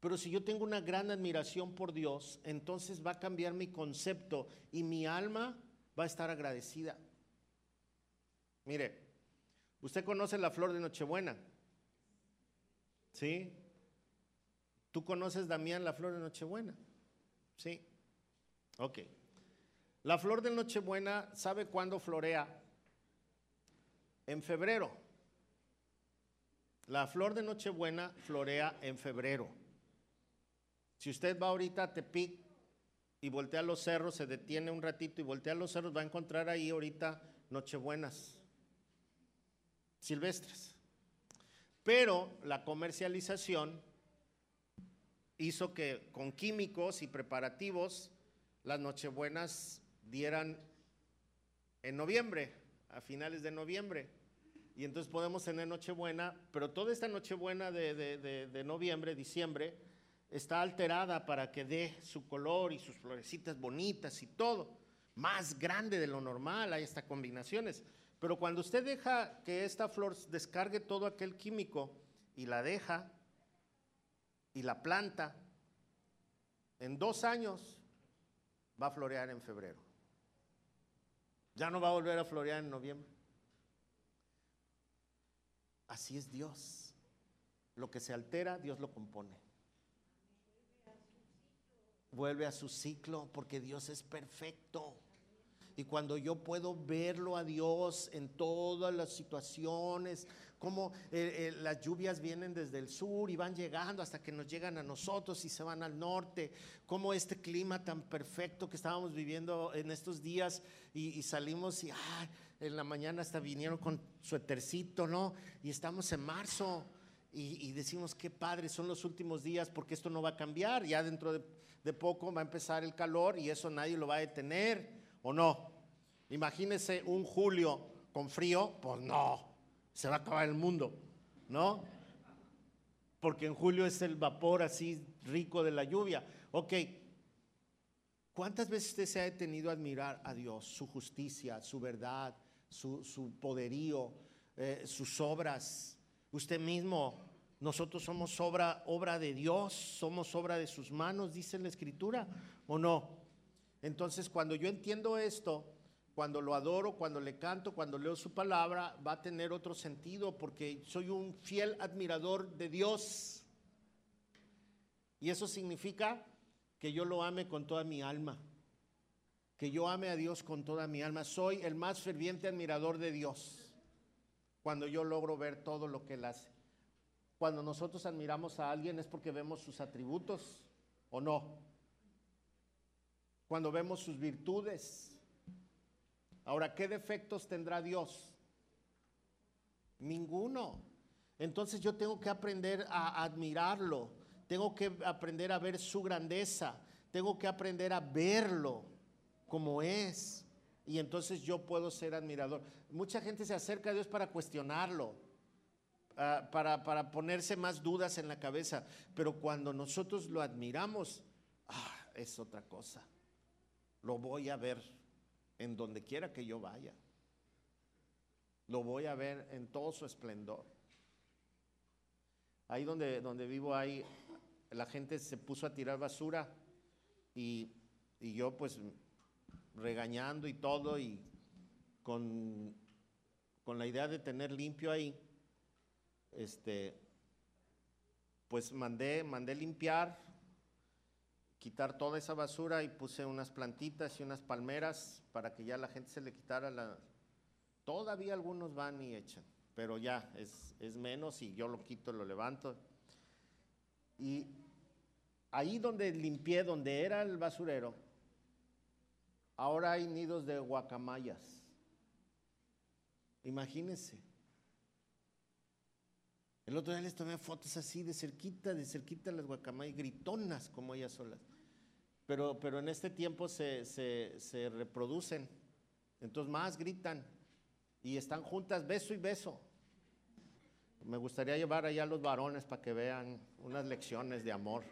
Pero si yo tengo una gran admiración por Dios, entonces va a cambiar mi concepto y mi alma va a estar agradecida. Mire, usted conoce la flor de Nochebuena. ¿Sí? ¿Tú conoces, Damián, la flor de Nochebuena? ¿Sí? Ok. La flor de Nochebuena, ¿sabe cuándo florea? En febrero. La flor de Nochebuena florea en febrero. Si usted va ahorita a Tepic y voltea los cerros, se detiene un ratito y voltea los cerros, va a encontrar ahí ahorita Nochebuenas silvestres. Pero la comercialización hizo que con químicos y preparativos las Nochebuenas dieran en noviembre, a finales de noviembre. Y entonces podemos tener Nochebuena, pero toda esta Nochebuena de, de, noviembre, diciembre, está alterada para que dé su color y sus florecitas bonitas y todo. Más grande de lo normal, hay estas combinaciones. Pero cuando usted deja que esta flor descargue todo aquel químico y la deja, y la planta en dos años va a florear en febrero. Ya no va a volver a florear en noviembre. Así es Dios. Lo que se altera, Dios lo compone. Vuelve a su ciclo porque Dios es perfecto. Y cuando yo puedo verlo a Dios en todas las situaciones, como eh, eh, las lluvias vienen desde el sur y van llegando hasta que nos llegan a nosotros y se van al norte, como este clima tan perfecto que estábamos viviendo en estos días y, salimos y en la mañana hasta vinieron con suétercito, ¿no? Y estamos en marzo. Y, decimos, qué padre, son los últimos días porque esto no va a cambiar, ya dentro de, de, poco va a empezar el calor y eso nadie lo va a detener, ¿o no? Imagínese un julio con frío, pues no, se va a acabar el mundo, ¿no? Porque en julio es el vapor así rico de la lluvia. Ok, ¿cuántas veces usted se ha detenido a admirar a Dios, su justicia, su verdad, su, poderío, eh, sus obras? Usted mismo, nosotros somos obra, obra de Dios, somos obra de sus manos, dice la Escritura, ¿o no? Entonces, cuando yo entiendo esto, cuando lo adoro, cuando le canto, cuando leo su palabra, va a tener otro sentido porque soy un fiel admirador de Dios. Y eso significa que yo lo ame con toda mi alma, que yo ame a Dios con toda mi alma. Soy el más ferviente admirador de Dios cuando yo logro ver todo lo que Él hace. Cuando nosotros admiramos a alguien es porque vemos sus atributos o no. Cuando vemos sus virtudes Ahora, ¿qué defectos tendrá Dios? Ninguno. Entonces yo tengo que aprender a admirarlo, tengo que aprender a ver su grandeza, tengo que aprender a verlo como es. Y entonces yo puedo ser admirador. Mucha gente se acerca a Dios para cuestionarlo, ah, para, para, ponerse más dudas en la cabeza. Pero cuando nosotros lo admiramos, ah, es otra cosa. Lo voy a ver en donde quiera que yo vaya. Lo voy a ver en todo su esplendor. Ahí donde, donde vivo, ahí la gente se puso a tirar basura y, y yo pues regañando y todo y con, con la idea de tener limpio ahí, este, pues mandé, mandé limpiar, quitar toda esa basura y puse unas plantitas y unas palmeras para que ya la gente se le quitara la... Todavía algunos van y echan, pero ya es, es menos y yo lo quito, lo levanto. Y ahí donde limpié, donde era el basurero, ahora hay nidos de guacamayas. Imagínense. El otro día les tomé fotos así de cerquita, de cerquita las guacamayas, gritonas como ellas solas. Pero, pero en este tiempo se, se reproducen, entonces más gritan y están juntas beso y beso. Me gustaría llevar allá a los varones para que vean unas lecciones de amor.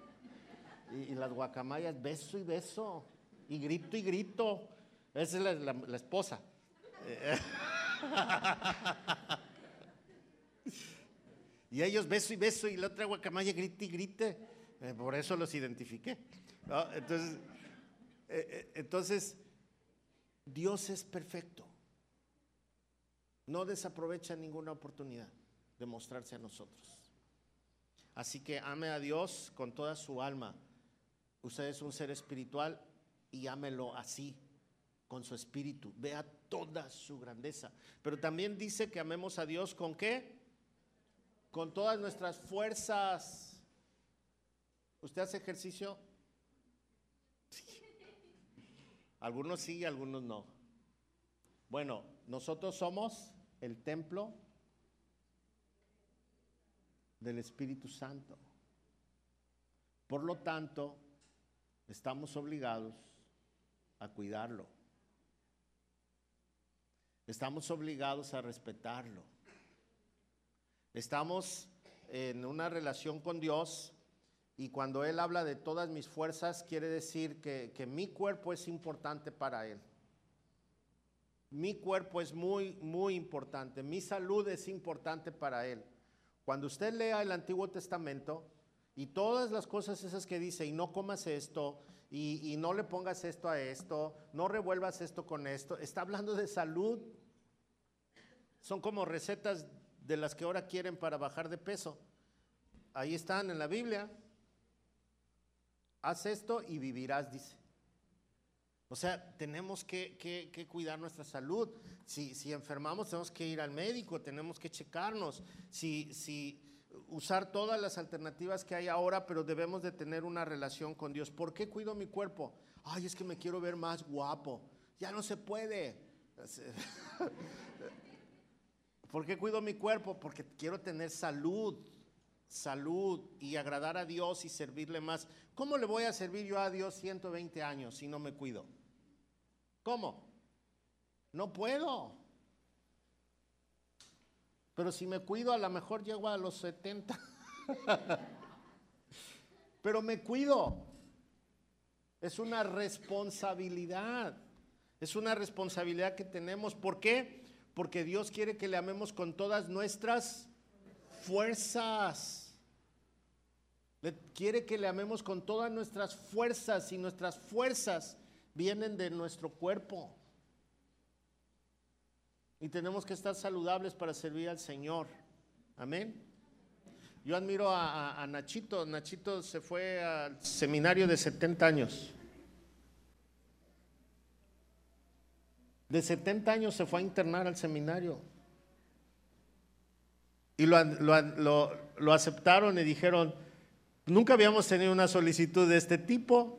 Y, las guacamayas, beso y beso, y grito y grito. Esa es la, esposa. y ellos beso y beso, y la otra guacamaya grite y grite. Eh, por eso los identifiqué. Entonces, eh, eh, entonces, Dios es perfecto. No desaprovecha ninguna oportunidad de mostrarse a nosotros. Así que ame a Dios con toda su alma. Usted es un ser espiritual y ámelo así, con su espíritu. Vea toda su grandeza. Pero también dice que amemos a Dios con qué? Con todas nuestras fuerzas. ¿Usted hace ejercicio? Algunos sí, algunos no. Bueno, nosotros somos el templo del Espíritu Santo. Por lo tanto, estamos obligados a cuidarlo. Estamos obligados a respetarlo. Estamos en una relación con Dios y cuando Él habla de todas mis fuerzas, quiere decir que, que mi cuerpo es importante para Él. Mi cuerpo es muy, muy importante. Mi salud es importante para Él. Cuando usted lea el Antiguo Testamento y todas las cosas esas que dice, y no comas esto, y, no le pongas esto a esto, no revuelvas esto con esto, está hablando de salud. Son como recetas de las que ahora quieren para bajar de peso. Ahí están en la Biblia. Haz esto y vivirás, dice. O sea, tenemos que, cuidar nuestra salud. Si, si, enfermamos, tenemos que ir al médico, tenemos que checarnos. Si, si usar todas las alternativas que hay ahora, pero debemos de tener una relación con Dios. ¿Por qué cuido mi cuerpo? Ay, es que me quiero ver más guapo. Ya no se puede. ¿Por qué cuido mi cuerpo? Porque quiero tener salud, salud y agradar a Dios y servirle más. ¿Cómo le voy a servir yo a Dios 120 años si no me cuido? ¿Cómo? No puedo. Pero si me cuido, a lo mejor llego a los 70. Pero me cuido. Es una responsabilidad. Es una responsabilidad que tenemos. ¿Por qué? Porque Dios quiere que le amemos con todas nuestras fuerzas. Quiere que le amemos con todas nuestras fuerzas y nuestras fuerzas vienen de nuestro cuerpo. Y tenemos que estar saludables para servir al Señor. Amén. Yo admiro a, Nachito. Nachito se fue al seminario de 70 años. De 70 años se fue a internar al seminario. Y lo, lo aceptaron y dijeron, nunca habíamos tenido una solicitud de este tipo.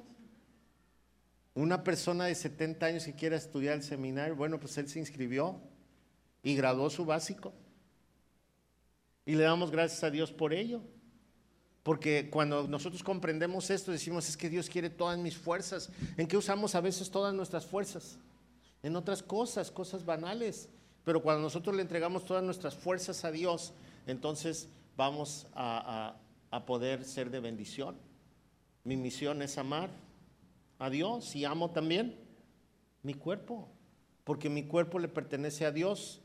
Una persona de 70 años que quiera estudiar el seminario, bueno, pues él se inscribió y graduó su básico. Y le damos gracias a Dios por ello. Porque cuando nosotros comprendemos esto, decimos, es que Dios quiere todas mis fuerzas. ¿En qué usamos a veces todas nuestras fuerzas? En otras cosas, cosas banales. Pero cuando nosotros le entregamos todas nuestras fuerzas a Dios, entonces vamos a, a poder ser de bendición. Mi misión es amar, a Dios y amo también mi cuerpo, porque mi cuerpo le pertenece a Dios,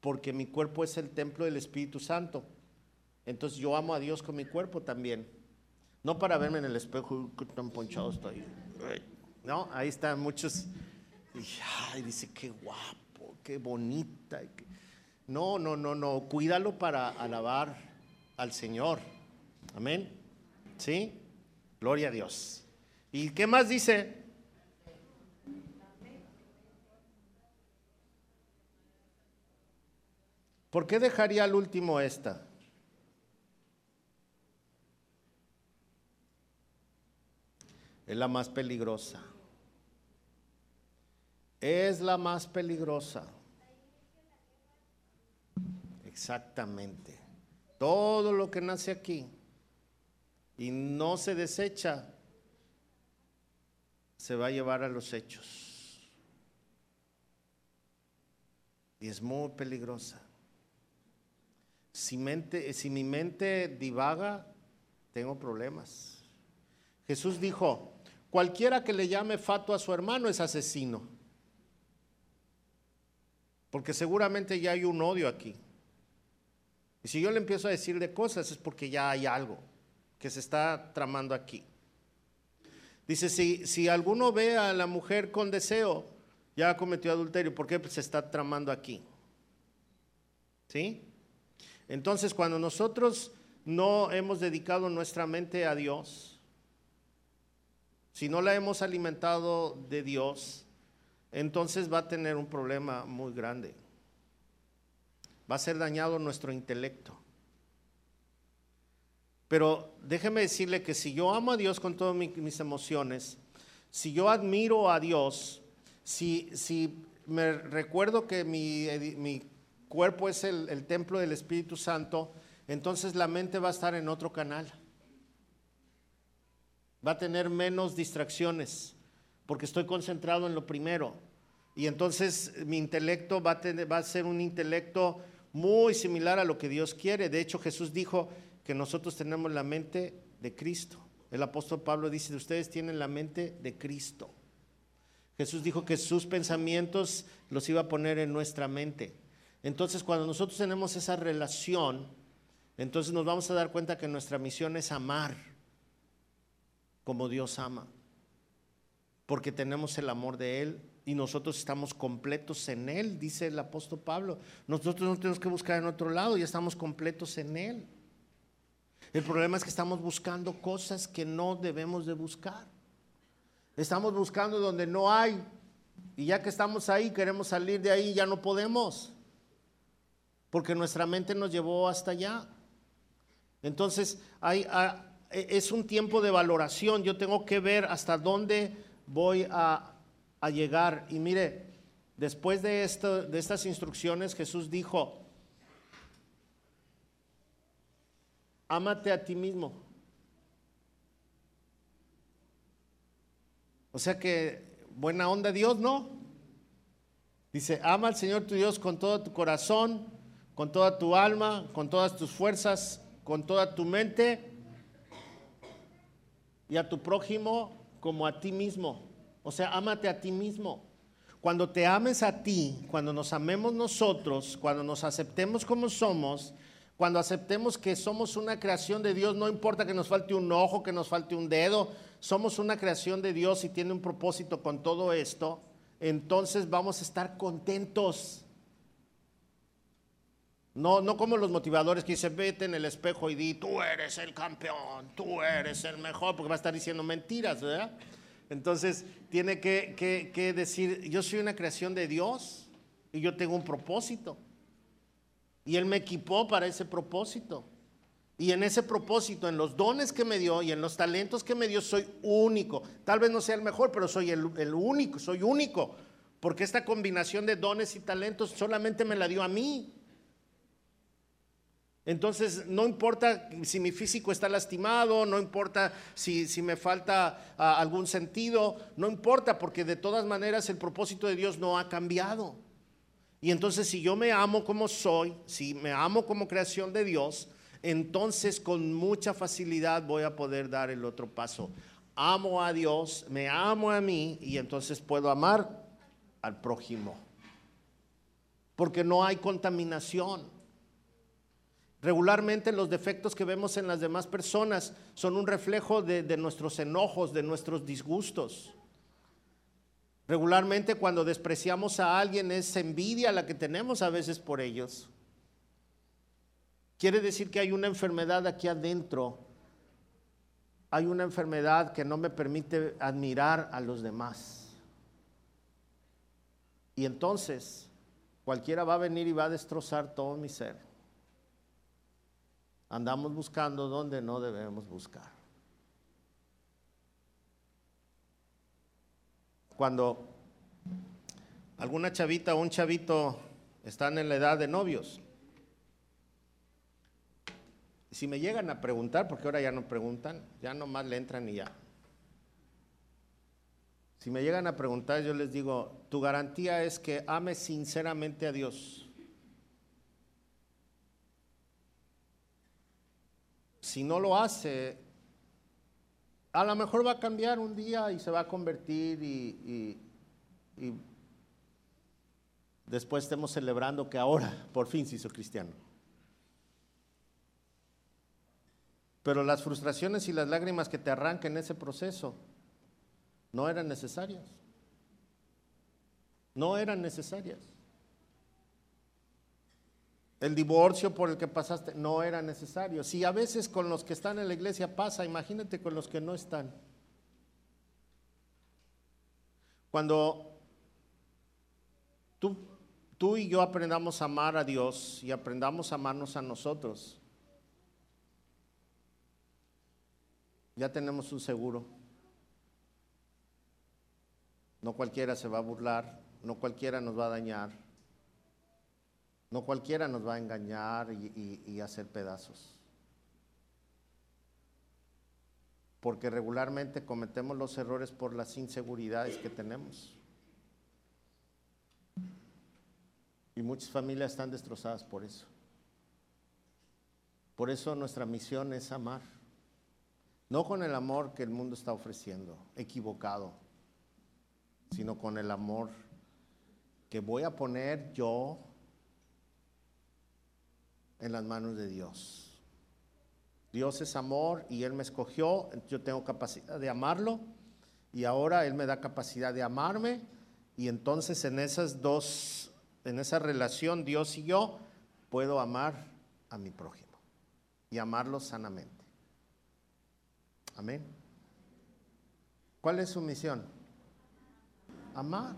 porque mi cuerpo es el templo del Espíritu Santo. Entonces yo amo a Dios con mi cuerpo también. No para verme en el espejo, tan ponchado estoy. No, ahí están muchos. Y dice, qué guapo, qué bonita. No, no, no, no, cuídalo para alabar al Señor. Amén. ¿Sí? Gloria a Dios. ¿Y qué más dice? ¿Por qué dejaría al último esta? Es la más peligrosa. Es la más peligrosa. Exactamente. Todo lo que nace aquí y no se desecha, se va a llevar a los hechos. Y es muy peligrosa. Si, mente, si mi mente divaga, tengo problemas. Jesús dijo, cualquiera que le llame fato a su hermano es asesino. Porque seguramente ya hay un odio aquí. Y si yo le empiezo a decir de cosas es porque ya hay algo que se está tramando aquí. Dice, si, si alguno ve a la mujer con deseo, ya cometió adulterio. ¿Por qué? Se está tramando aquí. ¿Sí? Entonces, cuando nosotros no hemos dedicado nuestra mente a Dios, si no la hemos alimentado de Dios, entonces va a tener un problema muy grande. Va a ser dañado nuestro intelecto. Pero déjeme decirle que si yo amo a Dios con todas mis emociones, si yo admiro a Dios, si, si me recuerdo que mi, mi cuerpo es el, templo del Espíritu Santo, entonces la mente va a estar en otro canal. Va a tener menos distracciones, porque estoy concentrado en lo primero. Y entonces mi intelecto va a, tener, va a ser un intelecto muy similar a lo que Dios quiere. De hecho, Jesús dijo, que nosotros tenemos la mente de Cristo. El apóstol Pablo dice, ustedes tienen la mente de Cristo. Jesús dijo que sus pensamientos los iba a poner en nuestra mente. Entonces, cuando nosotros tenemos esa relación, entonces nos vamos a dar cuenta que nuestra misión es amar como Dios ama. Porque tenemos el amor de Él y nosotros estamos completos en Él, dice el apóstol Pablo. Nosotros no tenemos que buscar en otro lado, ya estamos completos en Él. El problema es que estamos buscando cosas que no debemos de buscar. Estamos buscando donde no hay. Y ya que estamos ahí, queremos salir de ahí, ya no podemos. Porque nuestra mente nos llevó hasta allá. Entonces, e, es un tiempo de valoración. Yo tengo que ver hasta dónde voy a, llegar. Y mire, después de estas instrucciones, Jesús dijo, Ámate a ti mismo. O sea que buena onda Dios, ¿no? Dice, ama al Señor tu Dios con todo tu corazón, con toda tu alma, con todas tus fuerzas, con toda tu mente y a tu prójimo como a ti mismo. O sea, ámate a ti mismo. Cuando te ames a ti, cuando nos amemos nosotros, cuando nos aceptemos como somos, cuando aceptemos que somos una creación de Dios, no importa que nos falte un ojo, que nos falte un dedo, somos una creación de Dios y tiene un propósito con todo esto, entonces vamos a estar contentos. No, no como los motivadores que dicen, vete en el espejo y di, tú eres el campeón, tú eres el mejor, porque va a estar diciendo mentiras, ¿verdad? Entonces tiene que, que decir, yo soy una creación de Dios y yo tengo un propósito. Y Él me equipó para ese propósito. Y en ese propósito, en los dones que me dio y en los talentos que me dio, soy único. Tal vez no sea el mejor, pero soy el, único, soy único. Porque esta combinación de dones y talentos solamente me la dio a mí. Entonces, no importa si mi físico está lastimado, no importa si, si me falta ah, algún sentido, no importa, porque de todas maneras el propósito de Dios no ha cambiado. Y entonces si yo me amo como soy, si me amo como creación de Dios, entonces con mucha facilidad voy a poder dar el otro paso. Amo a Dios, me amo a mí y entonces puedo amar al prójimo. Porque no hay contaminación. Regularmente los defectos que vemos en las demás personas son un reflejo de, nuestros enojos, de nuestros disgustos. Regularmente cuando despreciamos a alguien es envidia la que tenemos a veces por ellos. Quiere decir que hay una enfermedad aquí adentro. Hay una enfermedad que no me permite admirar a los demás. Y entonces cualquiera va a venir y va a destrozar todo mi ser. Andamos buscando donde no debemos buscar. Cuando alguna chavita o un chavito están en la edad de novios, si me llegan a preguntar, porque ahora ya no preguntan, ya nomás le entran y ya. Si me llegan a preguntar, yo les digo, tu garantía es que ames sinceramente a Dios. Si no lo hace, a lo mejor va a cambiar un día y se va a convertir y, después estemos celebrando que ahora por fin se hizo cristiano. Pero las frustraciones y las lágrimas que te arrancan en ese proceso no eran necesarias. No eran necesarias. El divorcio por el que pasaste no era necesario. Si a veces con los que están en la iglesia pasa, imagínate con los que no están. Cuando tú, tú y yo aprendamos a amar a Dios y aprendamos a amarnos a nosotros, ya tenemos un seguro. No cualquiera se va a burlar, no cualquiera nos va a dañar, no cualquiera nos va a engañar y, hacer pedazos. Porque regularmente cometemos los errores por las inseguridades que tenemos. Y muchas familias están destrozadas por eso. Por eso nuestra misión es amar. No con el amor que el mundo está ofreciendo, equivocado, sino con el amor que voy a poner yo en las manos de Dios. Dios es amor y Él me escogió, yo tengo capacidad de amarlo y ahora Él me da capacidad de amarme y entonces en esas dos, en esa relación Dios y yo, puedo amar a mi prójimo y amarlo sanamente. Amén. ¿Cuál es su misión? Amar.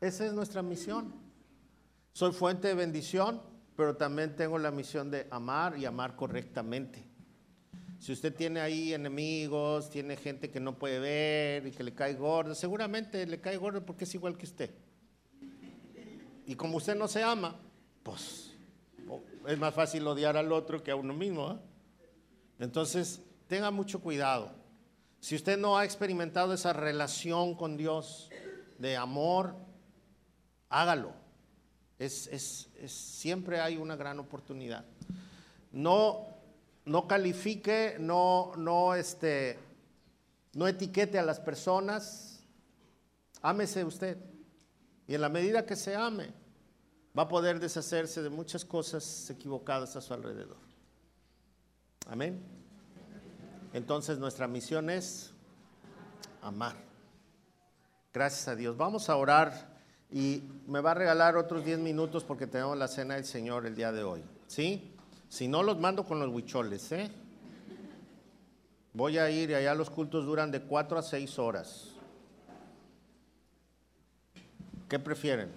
Esa es nuestra misión. Soy fuente de bendición, pero también tengo la misión de amar y amar correctamente. Si usted tiene ahí enemigos, tiene gente que no puede ver y que le cae gordo, seguramente le cae gordo porque es igual que usted. Y como usted no se ama, pues es más fácil odiar al otro que a uno mismo. ¿eh? Entonces, tenga mucho cuidado. Si usted no ha experimentado esa relación con Dios de amor, hágalo. Es, siempre hay una gran oportunidad. No, no califique, no, no, este, no etiquete a las personas. Ámese usted. Y en la medida que se ame, va a poder deshacerse de muchas cosas equivocadas a su alrededor. Amén. Entonces nuestra misión es amar. Gracias a Dios. Vamos a orar y me va a regalar otros 10 minutos porque tenemos la cena del Señor el día de hoy. ¿Sí? Si no, los mando con los huicholes, ¿eh? Voy a ir y allá los cultos duran de 4 a 6 horas. ¿Qué prefieren?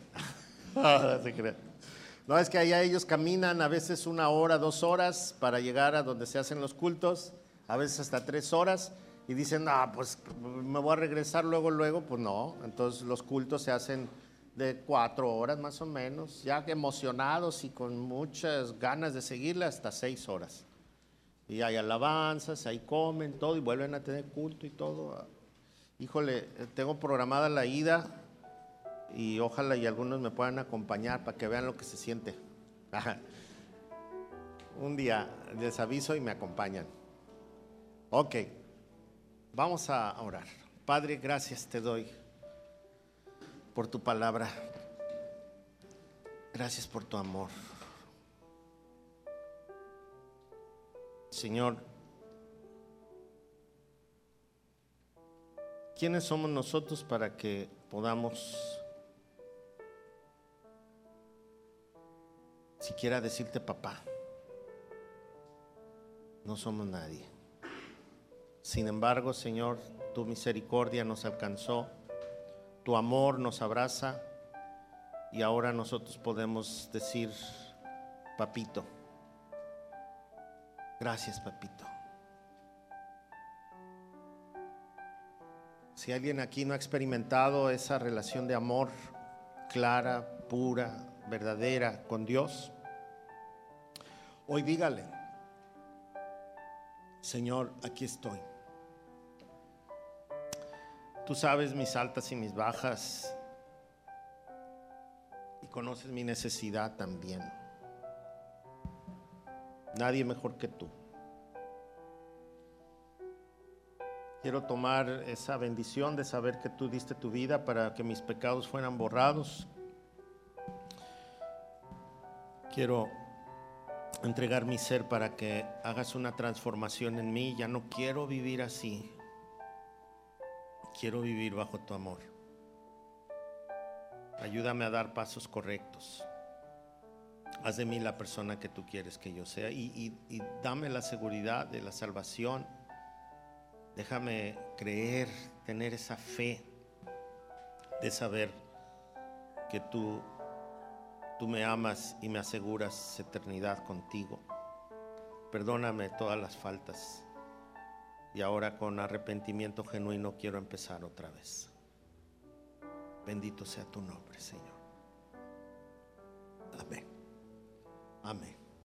no, es que allá ellos caminan a veces una hora, dos horas para llegar a donde se hacen los cultos a veces hasta tres horas, y dicen, ah, pues me voy a regresar luego, luego, pues no, entonces los cultos se hacen de cuatro horas más o menos, ya emocionados y con muchas ganas de seguirla hasta seis horas. Y hay alabanzas, ahí comen todo y vuelven a tener culto y todo. Híjole, tengo programada la ida y ojalá y algunos me puedan acompañar para que vean lo que se siente. Un día les aviso y me acompañan. Ok, vamos a orar. Padre, gracias te doy por tu palabra. Gracias por tu amor. Señor, ¿quiénes somos nosotros para que podamos siquiera decirte papá? No somos nadie. Sin embargo, Señor, tu misericordia nos alcanzó, tu amor nos abraza y ahora nosotros podemos decir, papito, gracias papito. Si alguien aquí no ha experimentado esa relación de amor clara, pura, verdadera con Dios, hoy dígale, Señor, aquí estoy. Tú sabes mis altas y mis bajas y conoces mi necesidad también. Nadie mejor que tú. Quiero tomar esa bendición de saber que tú diste tu vida para que mis pecados fueran borrados. Quiero entregar mi ser para que hagas una transformación en mí. Ya no quiero vivir así. Quiero vivir bajo tu amor. Ayúdame a dar pasos correctos. Haz de mí la persona que tú quieres que yo sea y, y dame la seguridad de la salvación. Déjame creer, tener esa fe de saber que tú Tú me amas y me aseguras eternidad contigo. Perdóname todas las faltas. Y ahora con arrepentimiento genuino quiero empezar otra vez. Bendito sea tu nombre, Señor. Amén. Amén.